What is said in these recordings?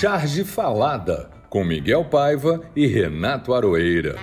Charge Falada, com Miguel Paiva e Renato Aroeira.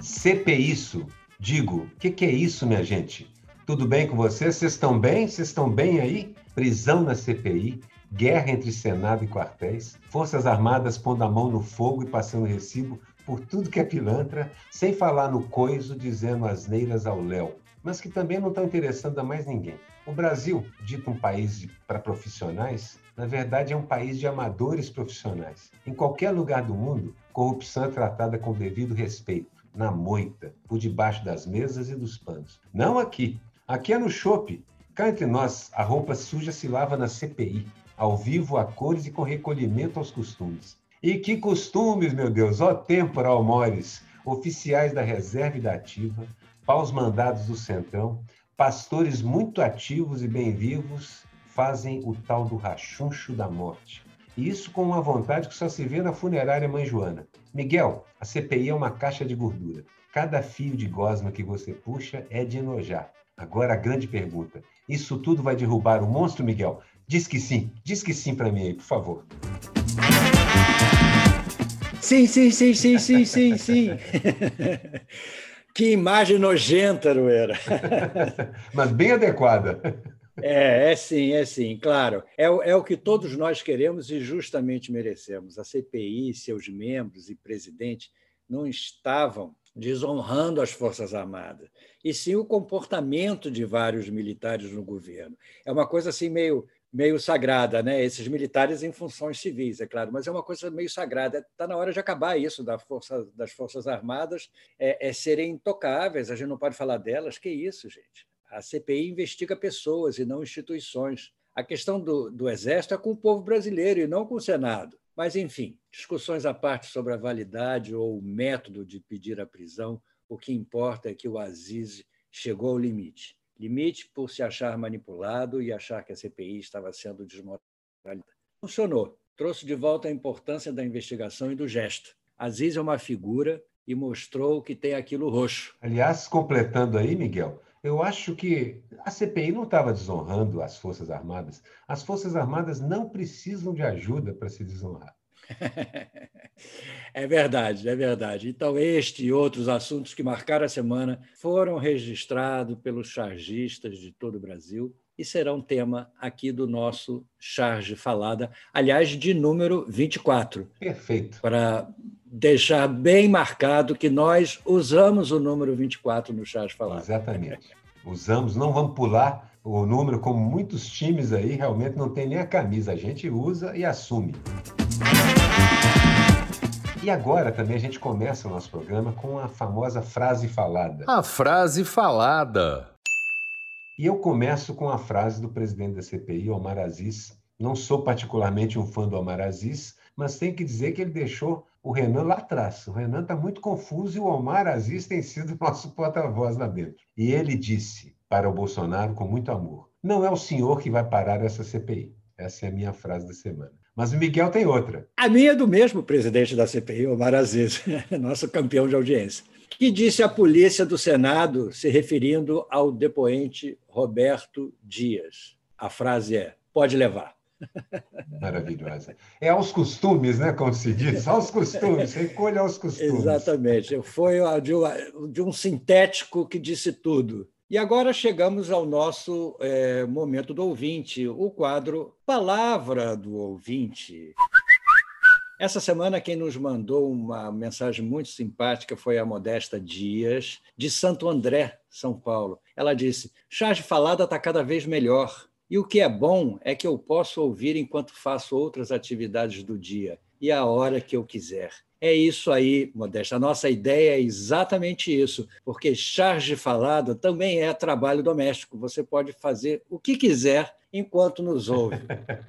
CP isso. Digo, o que, que é isso, minha gente? Tudo bem com vocês? Vocês estão bem? Vocês estão bem aí? Prisão na CPI, guerra entre Senado e quartéis, Forças Armadas pondo a mão no fogo e passando recibo por tudo que é pilantra, sem falar no coiso dizendo asneiras ao léu, mas que também não estão interessando a mais ninguém. O Brasil, dito um país para profissionais, na verdade é um país de amadores profissionais. Em qualquer lugar do mundo, corrupção é tratada com devido respeito, na moita, por debaixo das mesas e dos panos. Não aqui. Aqui é no chope. Cá entre nós, a roupa suja se lava na CPI, ao vivo, a cores e com recolhimento aos costumes. E que costumes, meu Deus, ó temporal mores, oficiais da reserva e da ativa, paus mandados do centrão, pastores muito ativos e bem vivos, fazem o tal do rachuncho da morte. E isso com uma vontade que só se vê na funerária Mãe Joana. Miguel, a CPI é uma caixa de gordura. Cada fio de gosma que você puxa é de enojar. Agora a grande pergunta: isso tudo vai derrubar o monstro, Miguel? Diz que sim, diz que sim para mim aí, por favor. Sim, sim, sim, sim, sim, sim, sim. que imagem nojenta, Aroeira. Mas bem adequada. É, é sim, é sim, claro. É, é o que todos nós queremos e justamente merecemos. A CPI, seus membros e presidente não estavam desonrando as Forças Armadas, e sim o comportamento de vários militares no governo. É uma coisa assim meio meio sagrada, né? Esses militares em funções civis, é claro, mas é uma coisa meio sagrada. Está na hora de acabar isso da força, das Forças Armadas, é, é serem intocáveis, a gente não pode falar delas. Que isso, gente? A CPI investiga pessoas e não instituições. A questão do, do Exército é com o povo brasileiro e não com o Senado. Mas, enfim, discussões à parte sobre a validade ou o método de pedir a prisão, o que importa é que o Aziz chegou ao limite limite por se achar manipulado e achar que a CPI estava sendo desmoralizada. Funcionou. Trouxe de volta a importância da investigação e do gesto. Aziz é uma figura e mostrou que tem aquilo roxo. Aliás, completando aí, Miguel, eu acho que a CPI não estava desonrando as Forças Armadas. As Forças Armadas não precisam de ajuda para se desonrar. É verdade, é verdade. Então, este e outros assuntos que marcaram a semana foram registrados pelos chargistas de todo o Brasil e serão tema aqui do nosso Charge Falada, aliás, de número 24. Perfeito. Para deixar bem marcado que nós usamos o número 24 no Charge Falada. Exatamente. Usamos, não vamos pular o número, como muitos times aí realmente não tem nem a camisa, a gente usa e assume. E agora também a gente começa o nosso programa com a famosa frase falada. A frase falada. E eu começo com a frase do presidente da CPI, Omar Aziz. Não sou particularmente um fã do Omar Aziz, mas tem que dizer que ele deixou o Renan lá atrás. O Renan está muito confuso e o Omar Aziz tem sido nosso porta-voz lá dentro. E ele disse para o Bolsonaro com muito amor: Não é o senhor que vai parar essa CPI. Essa é a minha frase da semana. Mas o Miguel tem outra. A minha é do mesmo presidente da CPI, Omar Aziz, nosso campeão de audiência, que disse à polícia do Senado, se referindo ao depoente Roberto Dias. A frase é: pode levar. Maravilhosa. É aos costumes, né? Como se diz, aos costumes, recolha aos costumes. Exatamente. Foi de um sintético que disse tudo. E agora chegamos ao nosso é, momento do ouvinte, o quadro Palavra do Ouvinte. Essa semana, quem nos mandou uma mensagem muito simpática foi a Modesta Dias, de Santo André, São Paulo. Ela disse: Charge falada está cada vez melhor. E o que é bom é que eu posso ouvir enquanto faço outras atividades do dia e a hora que eu quiser. É isso aí, Modesta. A nossa ideia é exatamente isso, porque charge falada também é trabalho doméstico. Você pode fazer o que quiser enquanto nos ouve.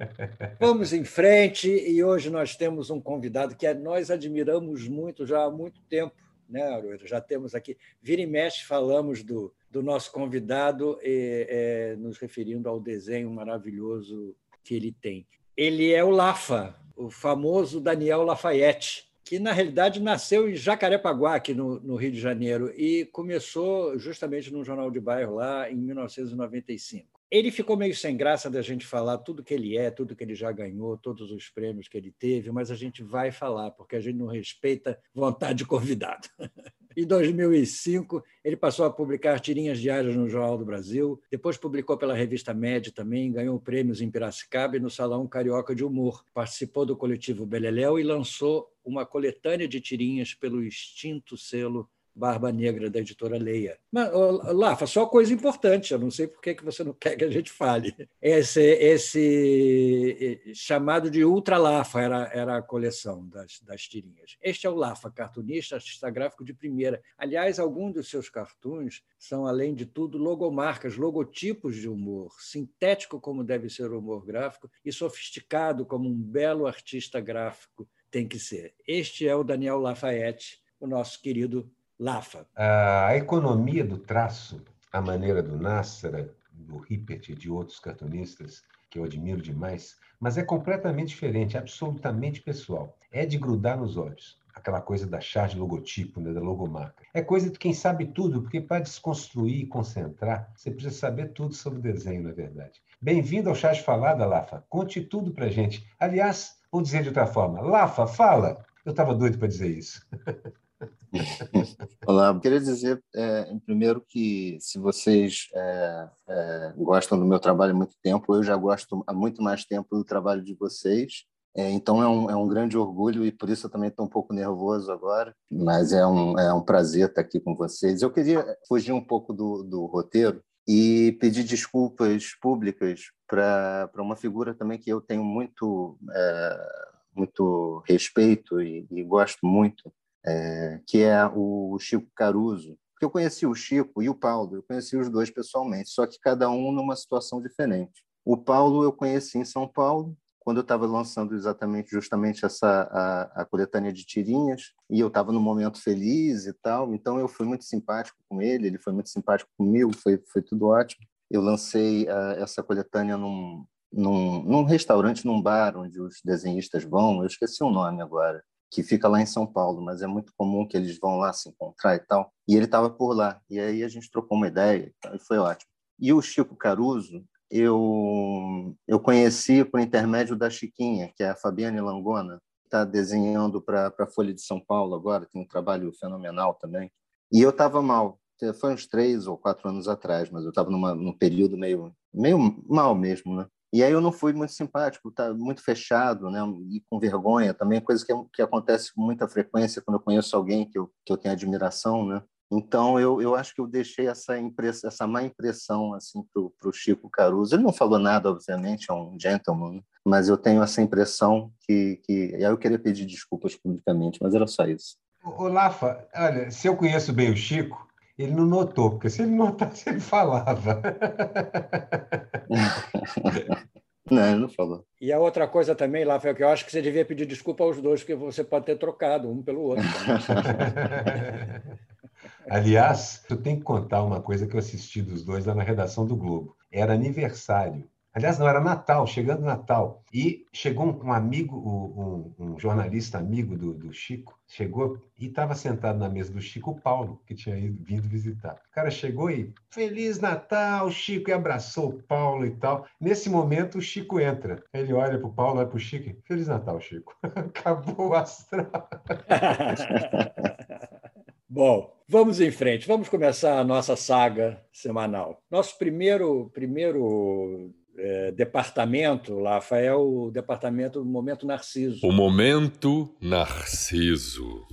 Vamos em frente e hoje nós temos um convidado que nós admiramos muito já há muito tempo, né, Aroeira? Já temos aqui, vira e mexe, falamos do, do nosso convidado, e, é, nos referindo ao desenho maravilhoso que ele tem. Ele é o Lafa, o famoso Daniel Lafayette que na realidade nasceu em Jacarepaguá, aqui no, no, Rio de Janeiro, e começou justamente num jornal de bairro lá em 1995. Ele ficou meio sem graça da gente falar tudo que ele é, tudo que ele já ganhou, todos os prêmios que ele teve, mas a gente vai falar, porque a gente não respeita vontade de convidado. Em 2005, ele passou a publicar tirinhas diárias no Jornal do Brasil, depois publicou pela revista Med também, ganhou prêmios em Piracicaba e no Salão Carioca de Humor. Participou do coletivo Beleléu e lançou uma coletânea de tirinhas pelo extinto selo Barba Negra, da editora Leia. Mas, Lafa, só coisa importante, eu não sei por que você não quer que a gente fale. Esse, esse chamado de Ultra Lafa era, era a coleção das, das tirinhas. Este é o Lafa, cartunista, artista gráfico de primeira. Aliás, alguns dos seus cartoons são, além de tudo, logomarcas, logotipos de humor, sintético como deve ser o humor gráfico e sofisticado como um belo artista gráfico tem que ser. Este é o Daniel Lafayette, o nosso querido Lafa. A economia do traço, a maneira do Nassara, do Rippert e de outros cartunistas, que eu admiro demais, mas é completamente diferente, absolutamente pessoal. É de grudar nos olhos. Aquela coisa da charge logotipo, né, da logomarca. É coisa de quem sabe tudo, porque para desconstruir e concentrar, você precisa saber tudo sobre desenho, na verdade. Bem-vindo ao Charge Falada, Lafa. Conte tudo para gente. Aliás, vou dizer de outra forma. Lafa, fala! Eu estava doido para dizer isso. Olá, eu queria dizer, é, primeiro, que se vocês é, é, gostam do meu trabalho há muito tempo, eu já gosto há muito mais tempo do trabalho de vocês. É, então é um, é um grande orgulho e por isso eu também estou um pouco nervoso agora, mas é um, é um prazer estar aqui com vocês. Eu queria fugir um pouco do, do roteiro e pedir desculpas públicas para uma figura também que eu tenho muito, é, muito respeito e, e gosto muito, é, que é o Chico Caruso. Porque eu conheci o Chico e o Paulo, eu conheci os dois pessoalmente, só que cada um numa situação diferente. O Paulo eu conheci em São Paulo, quando eu estava lançando exatamente justamente essa a, a coletânea de tirinhas e eu estava num momento feliz e tal então eu fui muito simpático com ele ele foi muito simpático comigo foi foi tudo ótimo eu lancei uh, essa coletânea num, num, num restaurante num bar onde os desenhistas vão eu esqueci o nome agora que fica lá em São Paulo, mas é muito comum que eles vão lá se encontrar e tal. E ele estava por lá. E aí a gente trocou uma ideia e foi ótimo. E o Chico Caruso, eu, eu conheci por intermédio da Chiquinha, que é a Fabiane Langona, está desenhando para a Folha de São Paulo agora, tem um trabalho fenomenal também. E eu estava mal, foi uns três ou quatro anos atrás, mas eu estava num período meio, meio mal mesmo, né? E aí eu não fui muito simpático, tá muito fechado, né? E com vergonha também, coisa que, que acontece com muita frequência quando eu conheço alguém que eu, que eu tenho admiração, né? Então eu, eu acho que eu deixei essa impressão, essa má impressão assim pro, pro Chico Caruso. Ele não falou nada, obviamente, é um gentleman, mas eu tenho essa impressão que que e aí eu queria pedir desculpas publicamente, mas era só isso. Ô, Lafa, olha, se eu conheço bem o Chico, ele não notou, porque se ele notasse, ele falava. Não, ele não falou. E a outra coisa também, Rafael, que eu acho que você devia pedir desculpa aos dois, porque você pode ter trocado um pelo outro. Aliás, eu tenho que contar uma coisa que eu assisti dos dois lá na redação do Globo. Era aniversário Aliás, não, era Natal, chegando Natal. E chegou um, amigo, um, um, jornalista amigo do, do Chico, chegou e estava sentado na mesa do Chico, Paulo, que tinha ido, vindo visitar. O cara chegou e, Feliz Natal, Chico, e abraçou o Paulo e tal. Nesse momento, o Chico entra. Ele olha para o Paulo, olha para o Chico, Feliz Natal, Chico. Acabou o astral. Bom, vamos em frente. Vamos começar a nossa saga semanal. Nosso primeiro, primeiro é, departamento, Lafa, é o departamento Momento Narciso. O Momento Narciso.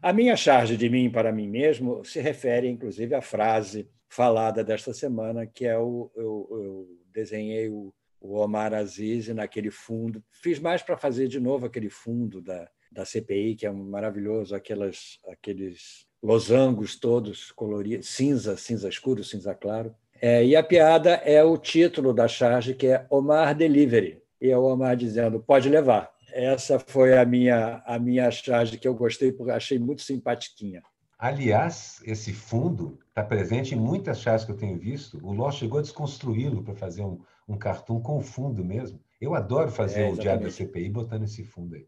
A minha charge de mim para mim mesmo se refere, inclusive, à frase falada desta semana, que é o eu, eu desenhei o, o Omar Aziz naquele fundo. Fiz mais para fazer de novo aquele fundo da, da CPI, que é maravilhoso, aquelas, aqueles losangos todos coloridos, cinza, cinza escuro, cinza claro. É, e a piada é o título da charge, que é Omar Delivery. E é o Omar dizendo: pode levar. Essa foi a minha, a minha charge que eu gostei, porque achei muito simpatiquinha. Aliás, esse fundo está presente em muitas charges que eu tenho visto. O Ló chegou a desconstruí-lo para fazer um, um cartoon com o fundo mesmo. Eu adoro fazer é, o Diário da CPI botando esse fundo aí.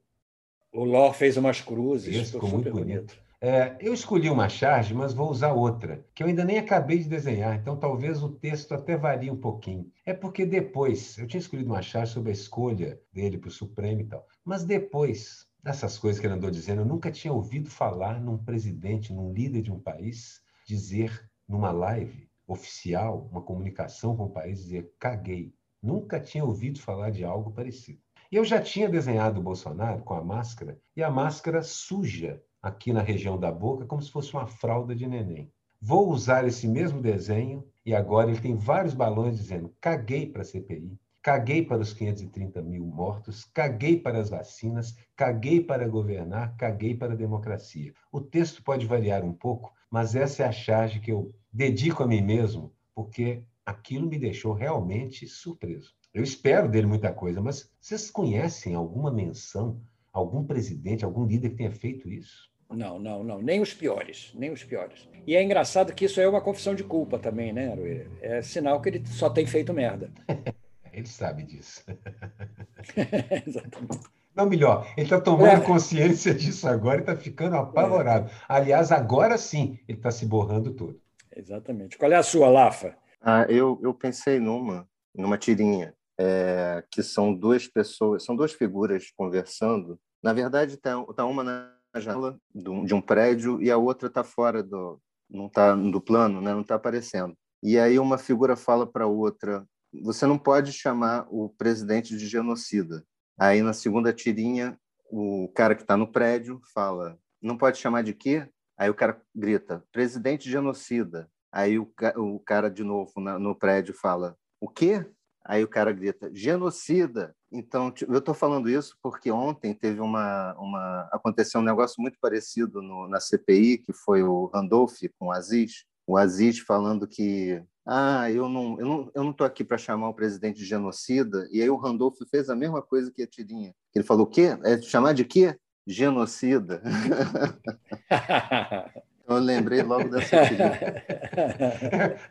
O Ló fez umas cruzes. Isso, ficou muito bonito. bonito. É, eu escolhi uma charge, mas vou usar outra, que eu ainda nem acabei de desenhar, então talvez o texto até varie um pouquinho. É porque depois, eu tinha escolhido uma charge sobre a escolha dele para o Supremo e tal, mas depois dessas coisas que ele andou dizendo, eu nunca tinha ouvido falar num presidente, num líder de um país, dizer numa live oficial, uma comunicação com o país, dizer caguei. Nunca tinha ouvido falar de algo parecido. E eu já tinha desenhado o Bolsonaro com a máscara, e a máscara suja aqui na região da boca, como se fosse uma fralda de neném. Vou usar esse mesmo desenho e agora ele tem vários balões dizendo: caguei para a CPI, caguei para os 530 mil mortos, caguei para as vacinas, caguei para governar, caguei para a democracia. O texto pode variar um pouco, mas essa é a charge que eu dedico a mim mesmo, porque aquilo me deixou realmente surpreso. Eu espero dele muita coisa, mas vocês conhecem alguma menção, algum presidente, algum líder que tenha feito isso? Não, não, não. Nem os piores, nem os piores. E é engraçado que isso é uma confissão de culpa também, né, Aroeira? É sinal que ele só tem feito merda. ele sabe disso. Exatamente. Não, melhor, ele está tomando é. consciência disso agora e está ficando apavorado. É. Aliás, agora sim, ele está se borrando todo. Exatamente. Qual é a sua, Lafa? Ah, eu, eu pensei numa, numa tirinha, é, que são duas pessoas, são duas figuras conversando. Na verdade, está tá uma na janela de um prédio e a outra está fora do não tá do plano, né? não está aparecendo. E aí uma figura fala para outra: você não pode chamar o presidente de genocida. Aí na segunda tirinha o cara que está no prédio fala: não pode chamar de quê? Aí o cara grita: presidente genocida. Aí o, o cara de novo na, no prédio fala: o quê? Aí o cara grita: genocida. Então, eu estou falando isso porque ontem teve uma, uma aconteceu um negócio muito parecido no, na CPI, que foi o Randolph com o Aziz. O Aziz falando que ah, eu não eu não, eu não aqui para chamar o presidente de genocida. E aí o Randolph fez a mesma coisa que a Tirinha. Ele falou: o quê? É chamar de quê? Genocida. Eu lembrei logo dessa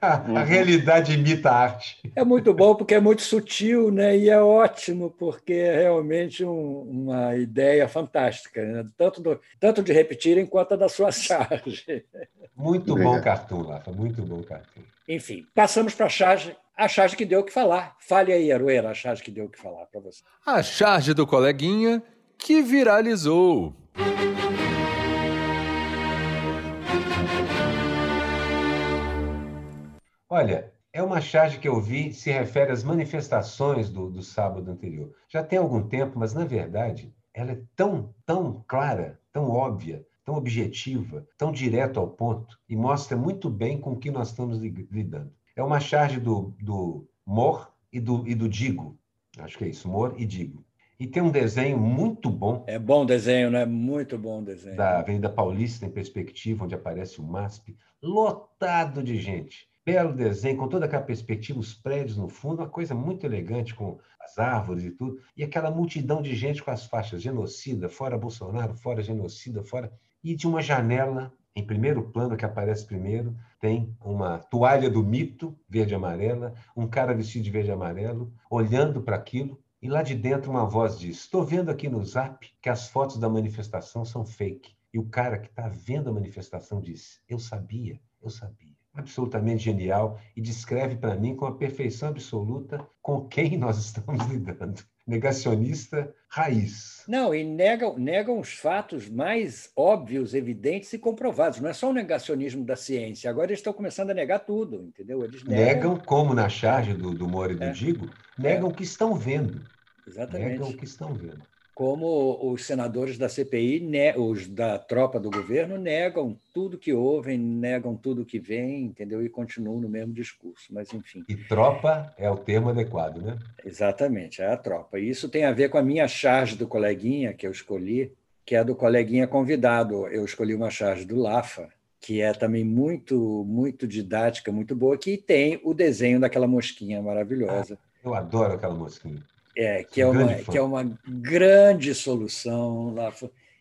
a, a realidade imita a arte. É muito bom porque é muito sutil, né? E é ótimo porque é realmente um, uma ideia fantástica, né? tanto, do, tanto de repetirem quanto da sua charge. Muito Obrigado. bom cartoon, Lafa, muito bom cartoon. Enfim, passamos para a charge, a charge que deu o que falar. Fale aí, Arueira, a charge que deu o que falar para você. A charge do coleguinha que viralizou. Olha, é uma charge que eu vi, se refere às manifestações do, do sábado anterior. Já tem algum tempo, mas na verdade ela é tão, tão clara, tão óbvia, tão objetiva, tão direto ao ponto e mostra muito bem com o que nós estamos lidando. É uma charge do, do Mor e do, e do Digo. Acho que é isso, Mor e Digo. E tem um desenho muito bom. É bom desenho, né? Muito bom desenho. Da Avenida Paulista em perspectiva, onde aparece o MASP, lotado de gente belo desenho, com toda aquela perspectiva, os prédios no fundo, uma coisa muito elegante com as árvores e tudo, e aquela multidão de gente com as faixas genocida, fora Bolsonaro, fora genocida, fora. E de uma janela, em primeiro plano, que aparece primeiro, tem uma toalha do mito, verde e amarela, um cara vestido de verde e amarelo, olhando para aquilo, e lá de dentro uma voz diz: Estou vendo aqui no zap que as fotos da manifestação são fake. E o cara que está vendo a manifestação diz: Eu sabia, eu sabia absolutamente genial e descreve para mim com a perfeição absoluta com quem nós estamos lidando. Negacionista raiz. Não, e negam, negam os fatos mais óbvios, evidentes e comprovados. Não é só o negacionismo da ciência. Agora eles estão começando a negar tudo, entendeu? Eles negam, negam como na charge do, do Moro e do é. Digo, negam é. o que estão vendo. Exatamente. Negam o que estão vendo como os senadores da CPI, os da tropa do governo, negam tudo que ouvem, negam tudo que vem, entendeu? E continuam no mesmo discurso, mas enfim. E tropa é o termo adequado, né? Exatamente, é a tropa. E isso tem a ver com a minha charge do coleguinha que eu escolhi, que é do coleguinha convidado. Eu escolhi uma charge do Lafa, que é também muito, muito didática, muito boa, que tem o desenho daquela mosquinha maravilhosa. Ah, eu adoro aquela mosquinha. É, que é, uma, que é uma grande solução lá.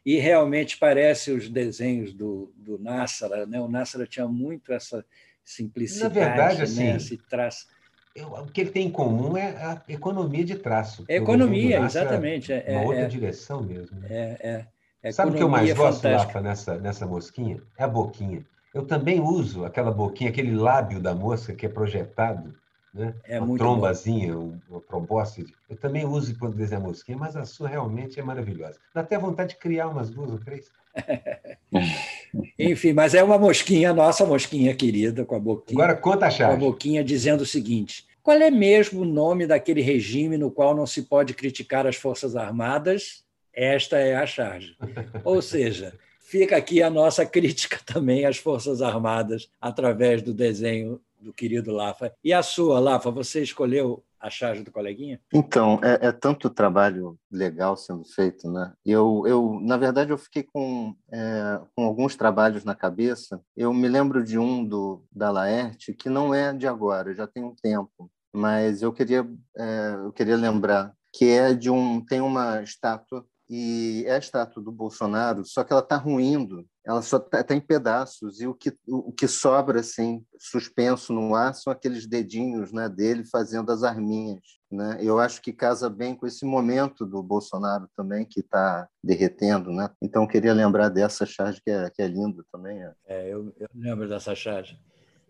E realmente parece os desenhos do, do Nassara, né? O Nassara tinha muito essa simplicidade, Na verdade, assim, né? esse traço. o que ele tem em comum é a economia de traço. É economia, exatamente. É, uma é, outra é, direção mesmo. Né? É, é, Sabe o que eu mais gosto, Rafa, nessa, nessa mosquinha? É a boquinha. Eu também uso aquela boquinha, aquele lábio da mosca que é projetado, né? É uma trombazinha, bom. uma trombose. Eu também uso quando desenho a mosquinha, mas a sua realmente é maravilhosa. Dá até vontade de criar umas duas ou três. Enfim, mas é uma mosquinha, nossa mosquinha querida, com a boquinha. Agora conta a chave. Com a boquinha dizendo o seguinte: qual é mesmo o nome daquele regime no qual não se pode criticar as Forças Armadas? Esta é a charge. Ou seja, fica aqui a nossa crítica também às Forças Armadas através do desenho do querido Lafa. E a sua, Lafa, você escolheu a charge do coleguinha? Então, é, é, tanto trabalho legal sendo feito, né? Eu, eu na verdade, eu fiquei com, é, com alguns trabalhos na cabeça. Eu me lembro de um do da Laerte que não é de agora, já tem um tempo, mas eu queria é, eu queria lembrar que é de um tem uma estátua e é a estátua do Bolsonaro, só que ela está ruindo, ela só está tá em pedaços, e o que, o, que sobra, assim, suspenso no ar, são aqueles dedinhos né, dele fazendo as arminhas. Né? Eu acho que casa bem com esse momento do Bolsonaro também, que está derretendo. Né? Então, queria lembrar dessa charge, que é, que é linda também. É, é eu, eu lembro dessa charge.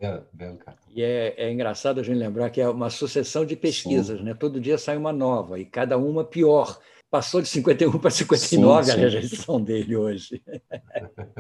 É, bem, e é, é, engraçado a gente lembrar que é uma sucessão de pesquisas, né? Todo dia sai uma nova e cada uma pior passou de 51 para 59 sim, sim. a rejeição dele hoje.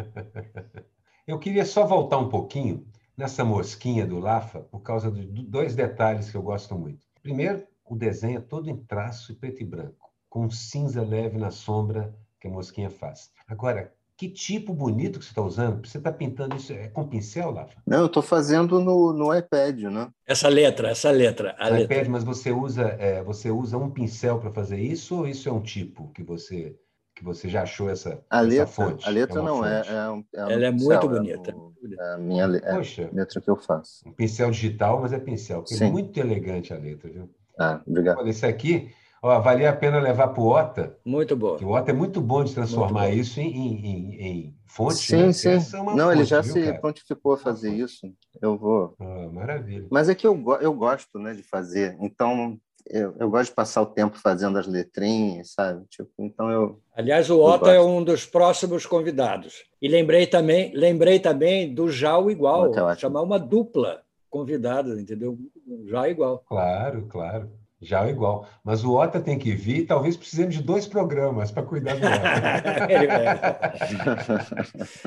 Eu queria só voltar um pouquinho nessa mosquinha do Lafa por causa de dois detalhes que eu gosto muito. Primeiro, o desenho é todo em traço preto e branco, com um cinza leve na sombra que a mosquinha faz. Agora, que tipo bonito que você está usando? Você está pintando isso é com pincel, Lafa? Não, eu estou fazendo no, no iPad, né? Essa letra, essa letra. A no letra. iPad, mas você usa, é, você usa um pincel para fazer isso ou isso é um tipo que você que você já achou essa, a essa letra, fonte? A letra é não é, é, um, é um Ela é pincel, muito bonita. É, a minha é Poxa, letra que eu faço. Um pincel digital, mas é pincel. É muito elegante a letra, viu? Ah, obrigado. Olha, esse aqui Ó, valia a pena levar para o OTA. Muito bom. O OTA é muito bom de transformar isso em, em, em fonte. Sim, né? sim. É Não, fonte, ele já viu, se cara? prontificou a fazer isso. Eu vou. Ah, maravilha. Mas é que eu, eu gosto né, de fazer. Então, eu, eu, gosto de passar o tempo fazendo as letrinhas, sabe? Tipo, então eu. Aliás, o Otto é um dos próximos convidados. E lembrei também, lembrei também do Jal igual, chamar uma dupla convidada, entendeu? Já igual. Claro, claro. Já é igual. Mas o Ota tem que vir, talvez precisemos de dois programas para cuidar do Ota.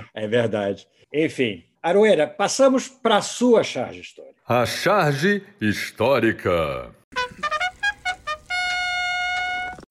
é verdade. Enfim, Aroeira, passamos para a sua charge histórica. A charge histórica.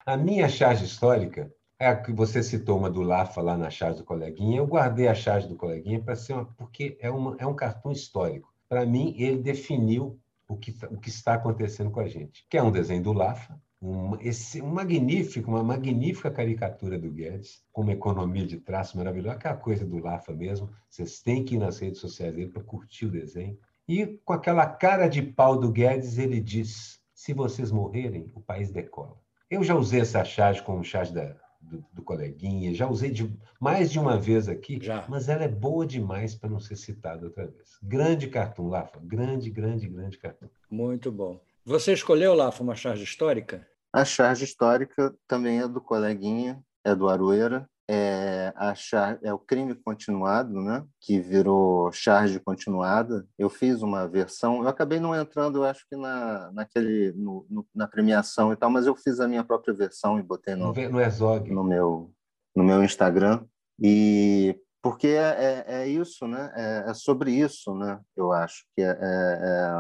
A minha charge histórica é a que você citou uma do Lafa lá na charge do coleguinha. Eu guardei a charge do coleguinha para ser uma, porque é, uma, é um cartão histórico. Para mim, ele definiu o que, o que está acontecendo com a gente. Que é um desenho do Lafa, um, esse, um magnífico, uma magnífica caricatura do Guedes, com uma economia de traço maravilhosa, aquela coisa do Lafa mesmo. Vocês têm que ir nas redes sociais dele para curtir o desenho. E com aquela cara de pau do Guedes, ele diz: se vocês morrerem, o país decola. Eu já usei essa charge como charge da, do, do, coleguinha, já usei de, mais de uma vez aqui, já. mas ela é boa demais para não ser citada outra vez. Grande cartoon, Lafa. Grande, grande, grande cartoon. Muito bom. Você escolheu, Lafa, uma charge histórica? A charge histórica também é do coleguinha, é do Aroeira, é, a char, é o crime continuado, né? que virou charge continuada. Eu fiz uma versão, eu acabei não entrando, eu acho que na, naquele, no, no, na premiação e tal, mas eu fiz a minha própria versão e botei no, no, Exog. no, meu, no meu Instagram. E porque é, é, é isso, né? É, é, sobre isso, né? Eu acho que é, é, é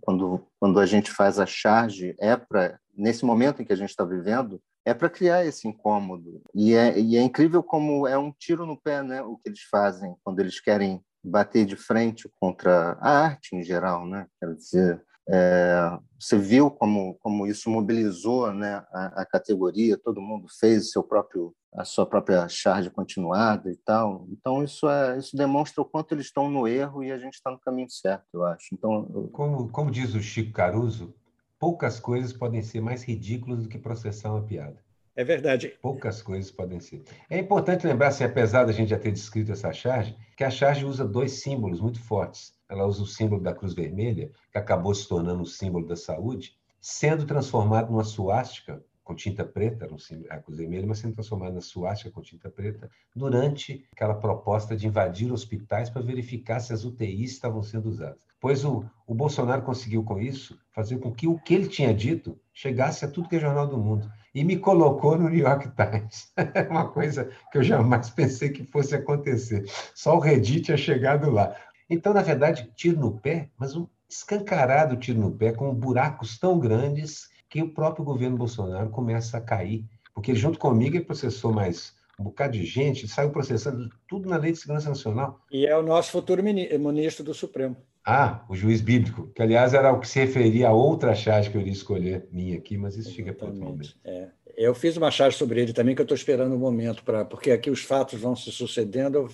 quando quando a gente faz a charge é para nesse momento em que a gente está vivendo é para criar esse incômodo. E é, e é incrível como é um tiro no pé né, o que eles fazem quando eles querem bater de frente contra a arte em geral. Né? Quero dizer, é, você viu como, como isso mobilizou né, a, a, categoria, todo mundo fez seu próprio, a sua própria charge continuada e tal. Então, isso, é, isso demonstra o quanto eles estão no erro e a gente está no caminho certo, eu acho. Então, eu... como, como diz o Chico Caruso, poucas coisas podem ser mais ridículas do que processar uma piada. É verdade. Poucas coisas podem ser. É importante lembrar, assim, apesar da gente já ter descrito essa charge, que a charge usa dois símbolos muito fortes. Ela usa o símbolo da Cruz Vermelha, que acabou se tornando o símbolo da saúde, sendo transformado numa suástica com tinta preta, um símbolo, a Cruz Vermelha, mas sendo transformado na suástica com tinta preta, durante aquela proposta de invadir hospitais para verificar se as UTIs estavam sendo usadas. Pois o, o Bolsonaro conseguiu com isso fazer com que o que ele tinha dito chegasse a tudo que é jornal do mundo e me colocou no New York Times. É uma coisa que eu jamais pensei que fosse acontecer. Só o Reddit tinha chegado lá. Então, na verdade, tiro no pé, mas um escancarado tiro no pé, com buracos tão grandes que o próprio governo Bolsonaro começa a cair. Porque junto comigo ele processou mais um bocado de gente, saiu processando tudo na Lei de Segurança Nacional. E é o nosso futuro ministro do Supremo. Ah, o juiz bíblico, que aliás era o que se referia a outra charge que eu iria escolher minha aqui, mas isso fica para outro momento. É. Eu fiz uma charge sobre ele também, que eu estou esperando o um momento, para porque aqui os fatos vão se sucedendo,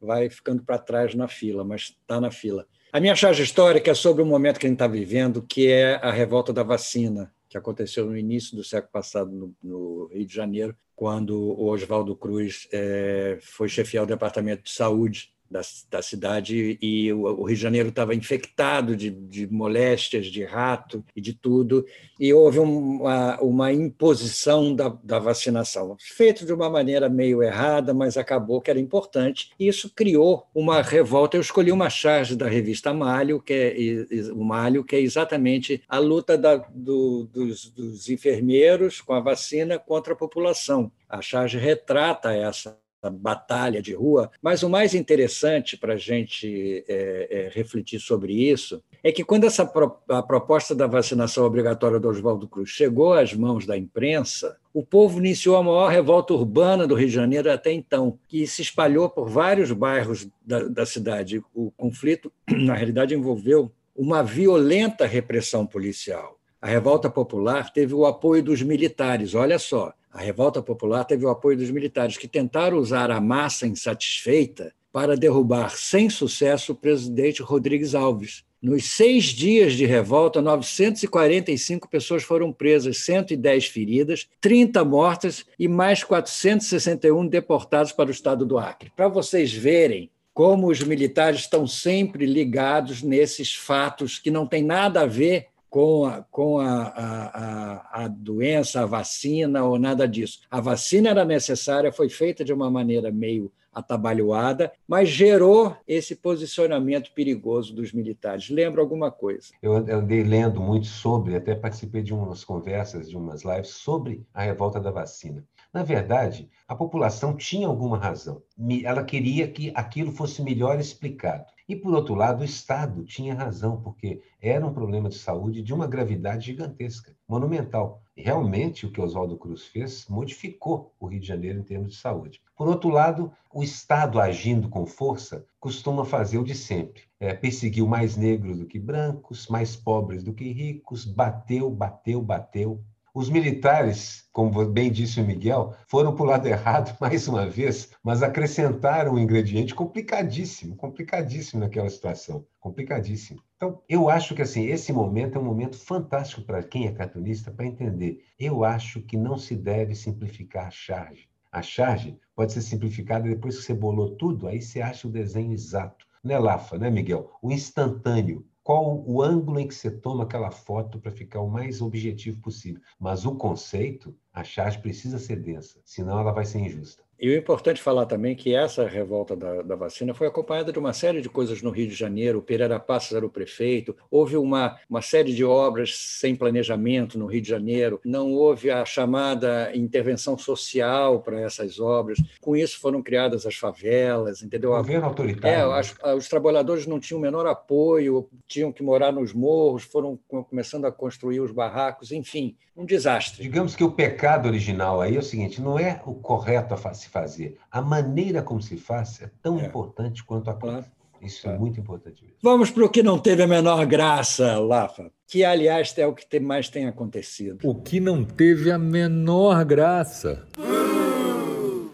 vai ficando para trás na fila, mas está na fila. A minha charge histórica é sobre o momento que a gente está vivendo, que é a revolta da vacina, que aconteceu no início do século passado no, no Rio de Janeiro, quando o Oswaldo Cruz é, foi chefiar o Departamento de Saúde da, da cidade e o, o, Rio de Janeiro estava infectado de, de, moléstias, de rato e de tudo, e houve uma, uma imposição da, da, vacinação, feito de uma maneira meio errada, mas acabou que era importante, e isso criou uma revolta. Eu escolhi uma charge da revista Malho, que é, o Malho, que é exatamente a luta da, do, dos, dos enfermeiros com a vacina contra a população. A charge retrata essa batalha de rua, mas o mais interessante para a gente é, é, refletir sobre isso é que quando essa pro, a proposta da vacinação obrigatória do Oswaldo Cruz chegou às mãos da imprensa, o povo iniciou a maior revolta urbana do Rio de Janeiro até então, que se espalhou por vários bairros da, da cidade. O conflito, na realidade, envolveu uma violenta repressão policial. A revolta popular teve o apoio dos militares, olha só, a revolta popular teve o apoio dos militares, que tentaram usar a massa insatisfeita para derrubar sem sucesso o presidente Rodrigues Alves. Nos seis dias de revolta, 945 pessoas foram presas, 110 feridas, 30 mortas e mais 461 deportados para o estado do Acre. Para vocês verem como os militares estão sempre ligados nesses fatos que não têm nada a ver com, a, com a, a, a, doença, a vacina ou nada disso. A vacina era necessária, foi feita de uma maneira meio atabalhoada, mas gerou esse posicionamento perigoso dos militares. Lembra alguma coisa? Eu andei lendo muito sobre, até participei de umas conversas, de umas lives sobre a revolta da vacina. Na verdade, a população tinha alguma razão. Ela queria que aquilo fosse melhor explicado. E, por outro lado, o Estado tinha razão, porque era um problema de saúde de uma gravidade gigantesca, monumental. Realmente o que Oswaldo Cruz fez modificou o Rio de Janeiro em termos de saúde. Por outro lado, o Estado agindo com força costuma fazer o de sempre. É, perseguiu mais negros do que brancos, mais pobres do que ricos, bateu, bateu, bateu. Os militares, como bem disse o Miguel, foram para o lado errado mais uma vez, mas acrescentaram um ingrediente complicadíssimo, complicadíssimo naquela situação, complicadíssimo. Então, eu acho que assim esse momento é um momento fantástico para quem é cartunista para entender. Eu acho que não se deve simplificar a charge. A charge pode ser simplificada depois que você bolou tudo, aí você acha o desenho exato. Né, Lafa, né, Miguel? O instantâneo, qual o ângulo em que você toma aquela foto para ficar o mais objetivo possível. Mas o conceito, a charge precisa ser densa, senão ela vai ser injusta. E o importante falar também que essa revolta da, da, vacina foi acompanhada de uma série de coisas no Rio de Janeiro. O Pereira Passos era o prefeito, houve uma, uma série de obras sem planejamento no Rio de Janeiro, não houve a chamada intervenção social para essas obras. Com isso foram criadas as favelas, entendeu? O governo autoritário. É, as, os trabalhadores não tinham o menor apoio, tinham que morar nos morros, foram começando a construir os barracos, enfim, um desastre. Digamos que o pecado original aí é o seguinte: não é o correto a se fazer, a maneira como se faz é tão é. importante quanto a claro. Isso é, é muito importante. Mesmo. Vamos para o que não teve a menor graça, Lafa, que aliás é o que mais tem acontecido. O que não teve a menor graça.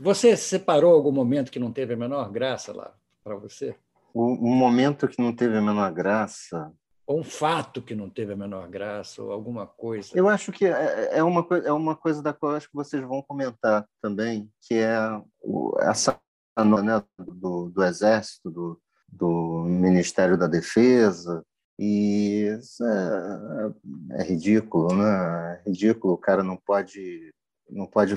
Você separou algum momento que não teve a menor graça lá para você? Um momento que não teve a menor graça ou um fato que não teve a menor graça, ou alguma coisa. Eu acho que é, é uma, é uma coisa da qual acho que vocês vão comentar também, que é essa né, do, do Exército, do, do Ministério da Defesa, e isso é, é, ridículo, né? É ridículo. O cara não pode, não pode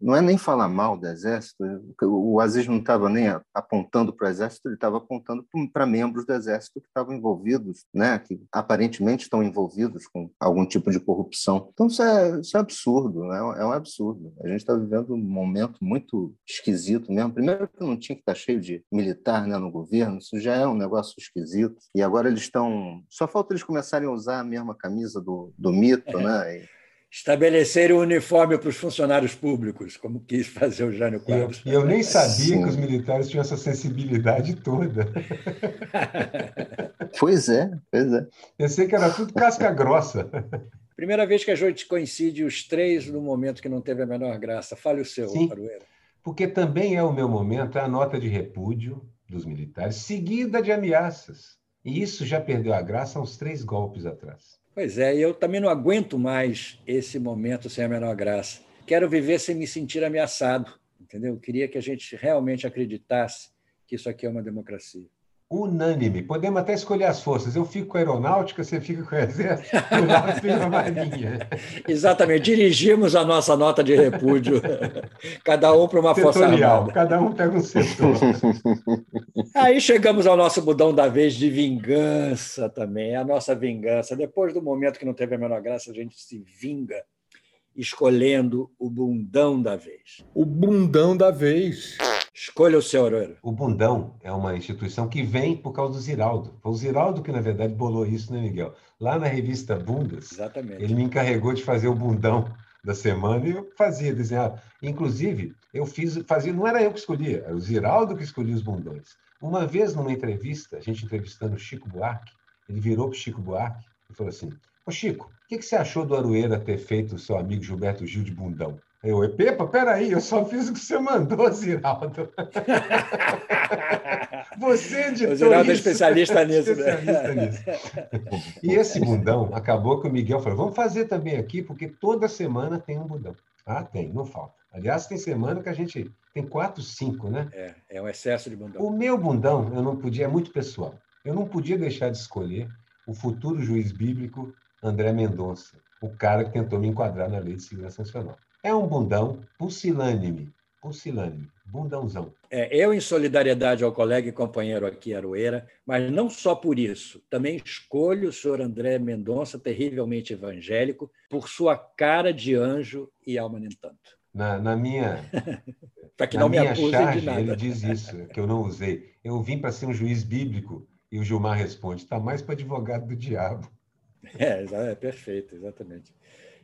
não é nem falar mal do Exército, o Aziz não estava nem apontando para o Exército, ele estava apontando para membros do Exército que estavam envolvidos, né, que aparentemente estão envolvidos com algum tipo de corrupção. Então, isso é, isso é absurdo, né? é um absurdo. A gente está vivendo um momento muito esquisito mesmo. Primeiro, que não tinha que estar tá cheio de militar né, no governo, isso já é um negócio esquisito. E agora eles estão. Só falta eles começarem a usar a mesma camisa do, do mito, é. né? E estabelecer o um uniforme para os funcionários públicos, como quis fazer o Jânio Quadros. E eu, eu, nem sabia Sim. que os militares tinham essa sensibilidade toda. pois é, pois é. Pensei que era tudo casca grossa. Primeira vez que a gente coincide os três no momento que não teve a menor graça. Fale o seu, Sim, Arueira. Porque também é o meu momento, é a nota de repúdio dos militares, seguida de ameaças. E isso já perdeu a graça há uns três golpes atrás. Pois é, eu também não aguento mais esse momento sem a menor graça. Quero viver sem me sentir ameaçado, entendeu? Eu queria que a gente realmente acreditasse que isso aqui é uma democracia unânime. Podemos até escolher as forças. Eu fico com a aeronáutica, você fica com a exército, o Lázaro fica com a marinha. Exatamente. Dirigimos a nossa nota de repúdio, cada um para uma força armada. Cada um pega um setor. Aí chegamos ao nosso budão da vez de vingança também, a nossa vingança. Depois do momento que não teve a menor graça, a gente se vinga escolhendo o bundão da vez. O bundão da vez. Escolha o seu, Aurora. O Bundão é uma instituição que vem por causa do Ziraldo. Foi o Ziraldo que, na verdade, bolou isso, né, Miguel? Lá na revista Bundas, Exatamente. ele me encarregou de fazer o Bundão da semana e eu fazia, desenhava. Inclusive, eu fiz, fazia, não era eu que escolhia, era o Ziraldo que escolhia os bundões. Uma vez, numa entrevista, a gente entrevistando o Chico Buarque, ele virou para o Chico Buarque e falou assim: Ô Chico, o que, que você achou do Aroeira ter feito o seu amigo Gilberto Gil de bundão? Eu, Pepa, peraí, eu só fiz o que você mandou, Ziraldo. você editou O Ziraldo é especialista nisso. Né? especialista né? nisso. E esse bundão acabou que o Miguel falou, vamos fazer também aqui, porque toda semana tem um bundão. Ah, tem, não falta. Aliás, tem semana que a gente tem quatro, cinco, né? É, é um excesso de bundão. O meu bundão, eu não podia, é muito pessoal. Eu não podia deixar de escolher o futuro juiz bíblico André Mendonça, o cara que tentou me enquadrar na Lei de Segurança Nacional. É um bundão pusilânime, pusilânime, bundãozão. É, eu, em solidariedade ao colega e companheiro aqui, Aroeira, mas não só por isso, também escolho o senhor André Mendonça, terrivelmente evangélico, por sua cara de anjo e alma nem tanto. Na, na minha. para que não me acusem charge, de nada. Ele diz isso, que eu não usei. Eu vim para ser um juiz bíblico. E o Gilmar responde: está mais para advogado do diabo. É, é perfeito, exatamente.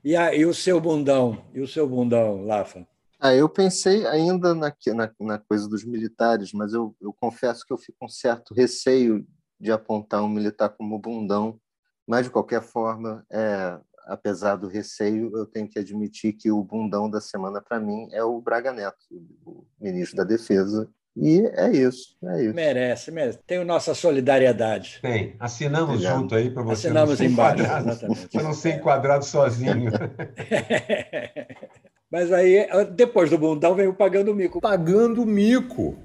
E, a, e o seu bundão? E o seu bundão, Lafa? Ah, eu pensei ainda na, na, na coisa dos militares, mas eu, eu confesso que eu fico com um certo receio de apontar um militar como bundão. Mas, de qualquer forma, é, apesar do receio, eu tenho que admitir que o bundão da semana, para mim, é o Braga Neto, o ministro da Defesa, e é isso, é isso. Merece, merece. Tem nossa solidariedade. Tem. Assinamos Obrigado. junto aí para você Assinamos não embaixo, exatamente. Para não ser enquadrado sozinho. Mas aí, depois do bundão, veio pagando mico. Pagando mico.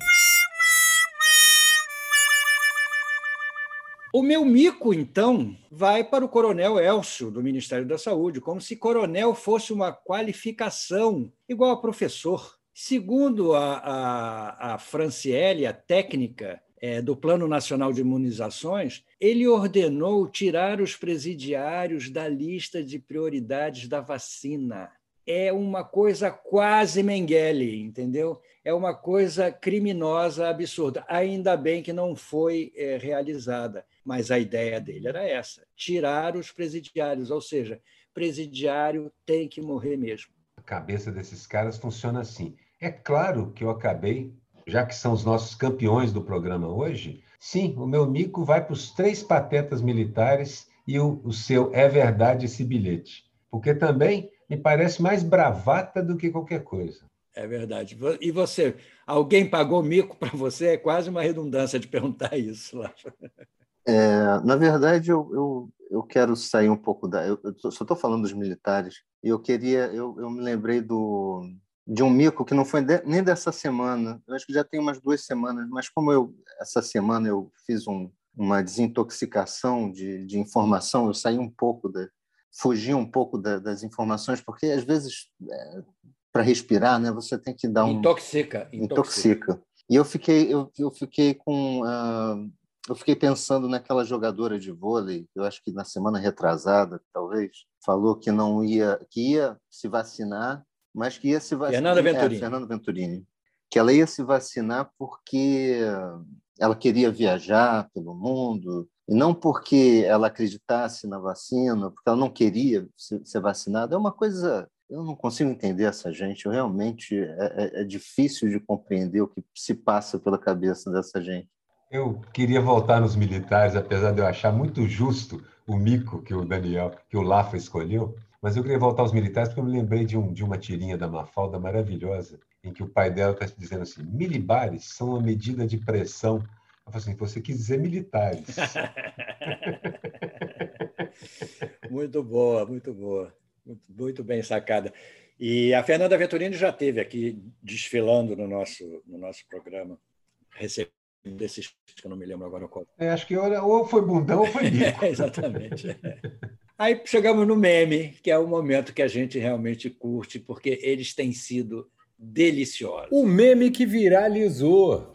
O meu mico, então, vai para o Coronel Elcio, do Ministério da Saúde, como se coronel fosse uma qualificação igual a professor. Segundo a, a, a Franciele, a técnica é, do Plano Nacional de Imunizações, ele ordenou tirar os presidiários da lista de prioridades da vacina. É uma coisa quase Mengele, entendeu? É uma coisa criminosa, absurda. Ainda bem que não foi é, realizada, mas a ideia dele era essa: tirar os presidiários, ou seja, presidiário tem que morrer mesmo. A cabeça desses caras funciona assim é claro que eu acabei, já que são os nossos campeões do programa hoje, sim, o meu mico vai para os três patetas militares e o, o seu é verdade esse bilhete. Porque também me parece mais bravata do que qualquer coisa. É verdade. E você, alguém pagou mico para você? É quase uma redundância de perguntar isso. É, na verdade, eu, eu, eu quero sair um pouco da. Eu, eu só estou falando dos militares. E eu queria. Eu, eu me lembrei do, de um mico que não foi de, nem dessa semana. Eu acho que já tem umas duas semanas, mas como eu essa semana eu fiz um, uma desintoxicação de, de informação, eu saí um pouco da, fugi um pouco da, das informações, porque às vezes é, para respirar, né, você tem que dar um intoxica, intoxica. intoxica. E eu fiquei eu, eu fiquei com uh, eu fiquei pensando naquela jogadora de vôlei, eu acho que na semana retrasada, talvez, falou que não ia que ia se vacinar, mas que ia se vacinar. Fernanda Venturini. É, Fernanda Venturini. Que ela ia se vacinar porque ela queria viajar pelo mundo, e não porque ela acreditasse na vacina, porque ela não queria ser vacinada. É uma coisa. Eu não consigo entender essa gente. Eu realmente é, é, é difícil de compreender o que se passa pela cabeça dessa gente. Eu queria voltar nos militares, apesar de eu achar muito justo o mico que o Daniel, que o Lafa escolheu, mas eu queria voltar aos militares porque eu me lembrei de, um, de uma tirinha da Mafalda maravilhosa, em que o pai dela está dizendo assim: milibares são uma medida de pressão eu falei assim, você quis dizer militares. muito boa, muito boa. Muito, muito, bem sacada. E a Fernanda Venturini já esteve aqui desfilando no nosso, no nosso programa, recebendo desses que eu não me lembro agora qual. É, acho que ou foi bundão ou foi bico. é, exatamente. Aí chegamos no meme, que é o momento que a gente realmente curte, porque eles têm sido deliciosos. O meme que viralizou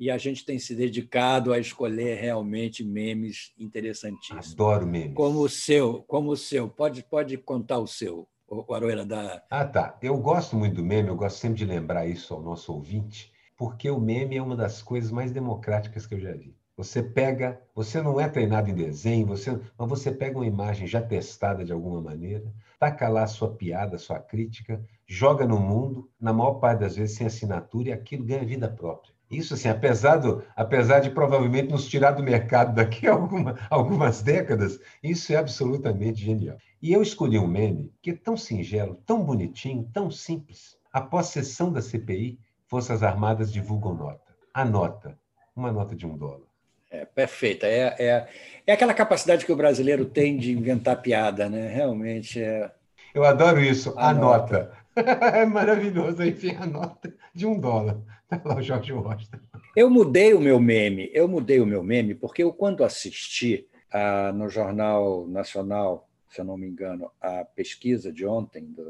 e a gente tem se dedicado a escolher realmente memes interessantíssimos. Adoro memes. Como o seu, como o seu. Pode, pode contar o seu, o Aroeira da. Ah, tá. Eu gosto muito do meme, eu gosto sempre de lembrar isso ao nosso ouvinte, porque o meme é uma das coisas mais democráticas que eu já vi. Você pega, você não é treinado em desenho, você, mas você pega uma imagem já testada de alguma maneira, taca lá a sua piada, a sua crítica, joga no mundo, na maior parte das vezes sem assinatura, e aquilo ganha vida própria. Isso, assim, apesar, do, apesar de provavelmente nos tirar do mercado daqui a alguma, algumas décadas, isso é absolutamente genial. E eu escolhi um meme que é tão singelo, tão bonitinho, tão simples. Após sessão da CPI, Forças Armadas divulgam nota. A nota, uma nota de um dólar. É perfeita. É, é, é aquela capacidade que o brasileiro tem de inventar piada, né? Realmente é. Eu adoro isso, a, a nota. é maravilhoso, enfim, a nota de um dólar. Tá lá o Jorge Washington. Eu mudei o meu meme, eu mudei o meu meme, porque eu, quando assisti ah, no Jornal Nacional, se eu não me engano, a pesquisa de ontem, da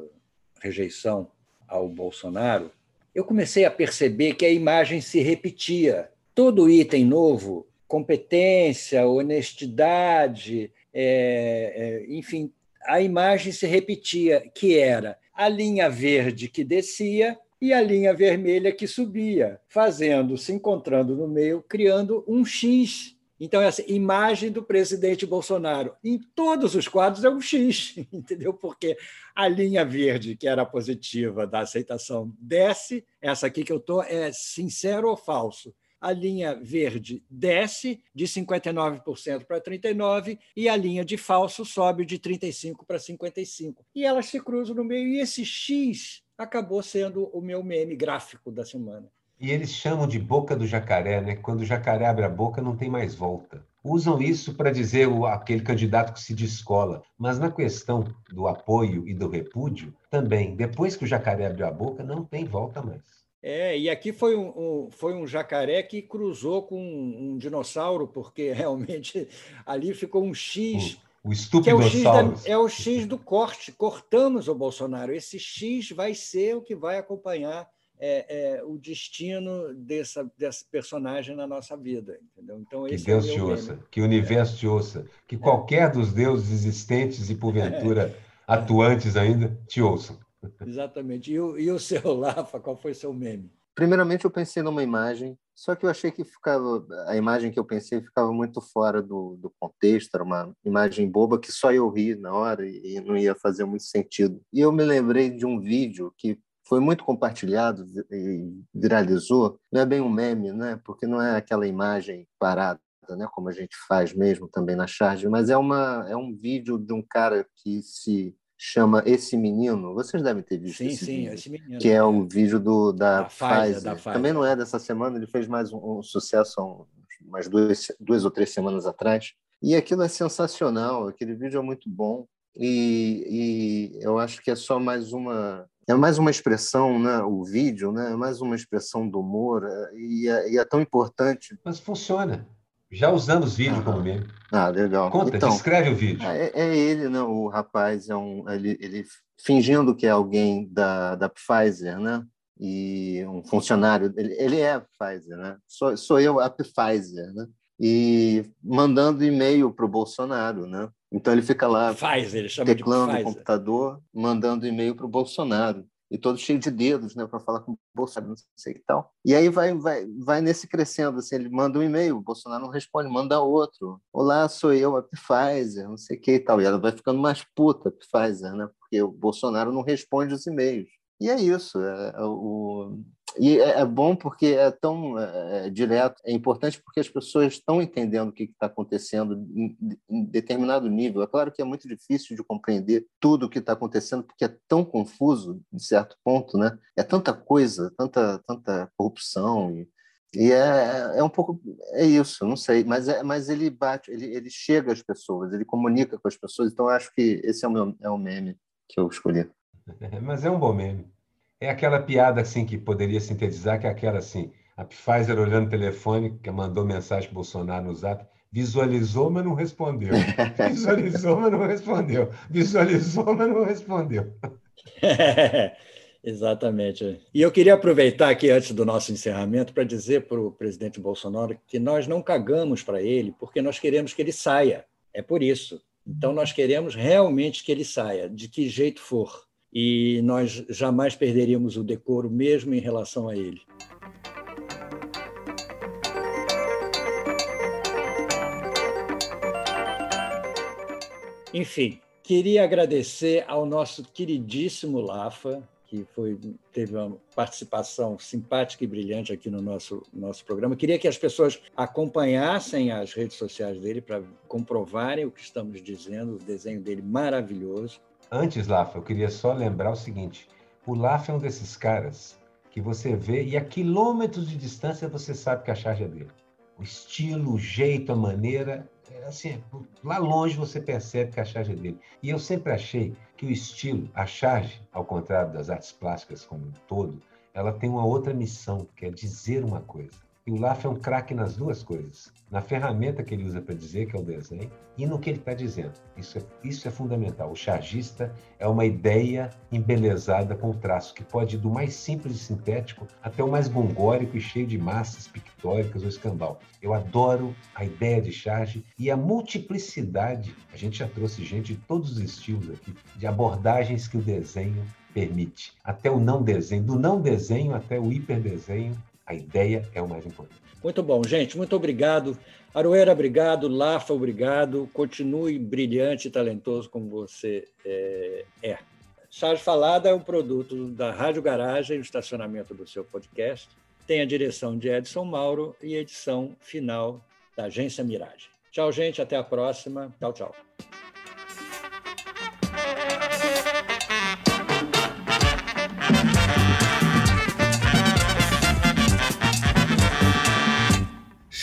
rejeição ao Bolsonaro, eu comecei a perceber que a imagem se repetia. Todo item novo, competência, honestidade, é, é, enfim, a imagem se repetia, que era a linha verde que descia e a linha vermelha que subia, fazendo, se encontrando no meio, criando um X. Então, essa imagem do presidente Bolsonaro em todos os quadros é um X, entendeu? Porque a linha verde, que era positiva da aceitação, desce, essa aqui que eu estou é sincero ou falso a linha verde desce de 59% para 39% e a linha de falso sobe de 35% para 55%. E elas se cruzam no meio, e esse X acabou sendo o meu meme gráfico da semana. E eles chamam de boca do jacaré, né? Quando o jacaré abre a boca, não tem mais volta. Usam isso para dizer o, aquele candidato que se descola. Mas na questão do apoio e do repúdio, também, depois que o jacaré abriu a boca, não tem volta mais. É, e aqui foi um, um, foi um jacaré que cruzou com um, um, dinossauro, porque realmente ali ficou um X. O, o estupidossauro. É, é, o X do corte. Cortamos o Bolsonaro. Esse X vai ser o que vai acompanhar é, é, o destino dessa, dessa personagem na nossa vida. Entendeu? Então, que é Deus é te ouça, meme. que o universo te ouça, que qualquer dos deuses existentes e, porventura, atuantes ainda, te ouçam. Exatamente. E o, e o seu, Lafa, qual foi seu meme? Primeiramente, eu pensei numa imagem, só que eu achei que ficava a imagem que eu pensei ficava muito fora do, do contexto, era uma imagem boba que só eu ri na hora e, e não ia fazer muito sentido. E eu me lembrei de um vídeo que foi muito compartilhado e viralizou. Não é bem um meme, né? Porque não é aquela imagem parada, né? Como a gente faz mesmo também na charge, mas é uma é um vídeo de um cara que se chama Esse Menino. Vocês devem ter visto sim, esse sim, vídeo. Esse Menino. Que é o vídeo do, da, da Pfizer, Pfizer. Da Pfizer. Também não é dessa semana, ele fez mais um, um sucesso há umas duas, duas ou três semanas atrás. E aquilo é sensacional, aquele vídeo é muito bom. E, e eu acho que é só mais uma é mais uma expressão, né? O vídeo, né? É mais uma expressão do humor é, e é, e é tão importante. Mas funciona. Já usamos vídeo como meme. Ah, legal. Conta, então, descreve o vídeo. É, é, ele, né? O rapaz é um, ele, ele fingindo que é alguém da, da Pfizer, né? E um funcionário, ele, ele é a Pfizer, né? Sou, sou eu a Pfizer, né? E mandando e-mail para o Bolsonaro, né? Então ele fica lá Pfizer, ele teclando no computador, mandando e-mail para o Bolsonaro e todo cheio de dedos, né, para falar com o Bolsonaro, não sei que tal. E aí vai, vai, vai nesse crescendo, assim, ele manda um e-mail, o Bolsonaro não responde, manda outro. Olá, sou eu, a Pfizer, não sei que e tal. E ela vai ficando mais puta, a Pfizer, né, porque o Bolsonaro não responde os e-mails. E é isso. É, é, o, e é, é, bom porque é tão é, é, direto, é importante porque as pessoas estão entendendo o que está acontecendo em, em, determinado nível. É claro que é muito difícil de compreender tudo o que está acontecendo porque é tão confuso, de certo ponto, né? É tanta coisa, tanta, tanta corrupção e, e é, é um pouco é isso, não sei, mas é, mas ele bate, ele, ele chega às pessoas, ele comunica com as pessoas. Então acho que esse é o meu é o meme que eu escolhi. Mas é um bom meme. É aquela piada assim que poderia sintetizar, que é aquela assim, a Pfizer olhando o telefone, que mandou mensagem para Bolsonaro no zap, visualizou, mas não respondeu. Visualizou, mas não respondeu. Visualizou, mas não respondeu. É, exatamente. E eu queria aproveitar aqui, antes do nosso encerramento, para dizer para o presidente Bolsonaro que nós não cagamos para ele, porque nós queremos que ele saia. É por isso. Então, nós queremos realmente que ele saia, de que jeito for e nós jamais perderíamos o decoro, mesmo em relação a ele. Enfim, queria agradecer ao nosso queridíssimo Lafa, que foi, teve uma participação simpática e brilhante aqui no nosso, nosso programa. Queria que as pessoas acompanhassem as redes sociais dele para comprovarem o que estamos dizendo, o desenho dele maravilhoso. Antes, Lafa, eu queria só lembrar o seguinte: o Lafa é um desses caras que você vê e a quilômetros de distância você sabe que a charge é dele. O estilo, o jeito, a maneira, é assim, lá longe você percebe que a charge é dele. E eu sempre achei que o estilo, a charge, ao contrário das artes plásticas como um todo, ela tem uma outra missão, que é dizer uma coisa. E o Laf é um craque nas duas coisas. Na ferramenta que ele usa para dizer, que é o desenho, e no que ele está dizendo. Isso é, isso é fundamental. O chargista é uma ideia embelezada com traço, que pode ir do mais simples e sintético até o mais gongórico e cheio de massas pictóricas ou escambau. Eu adoro a ideia de charge e a multiplicidade. A gente já trouxe gente de todos os estilos aqui, de abordagens que o desenho permite. Até o não desenho, do não desenho até o hiperdesenho a ideia é o mais importante. Muito bom, gente. Muito obrigado. Aroeira, obrigado. Lafa, obrigado. Continue brilhante e talentoso como você é. é. Charge Falada é um produto da Rádio Garagem, no estacionamento do seu podcast. Tem a direção de Edson Mauro e edição final da Agência Mirage. Tchau, gente. Até a próxima. Tchau, tchau.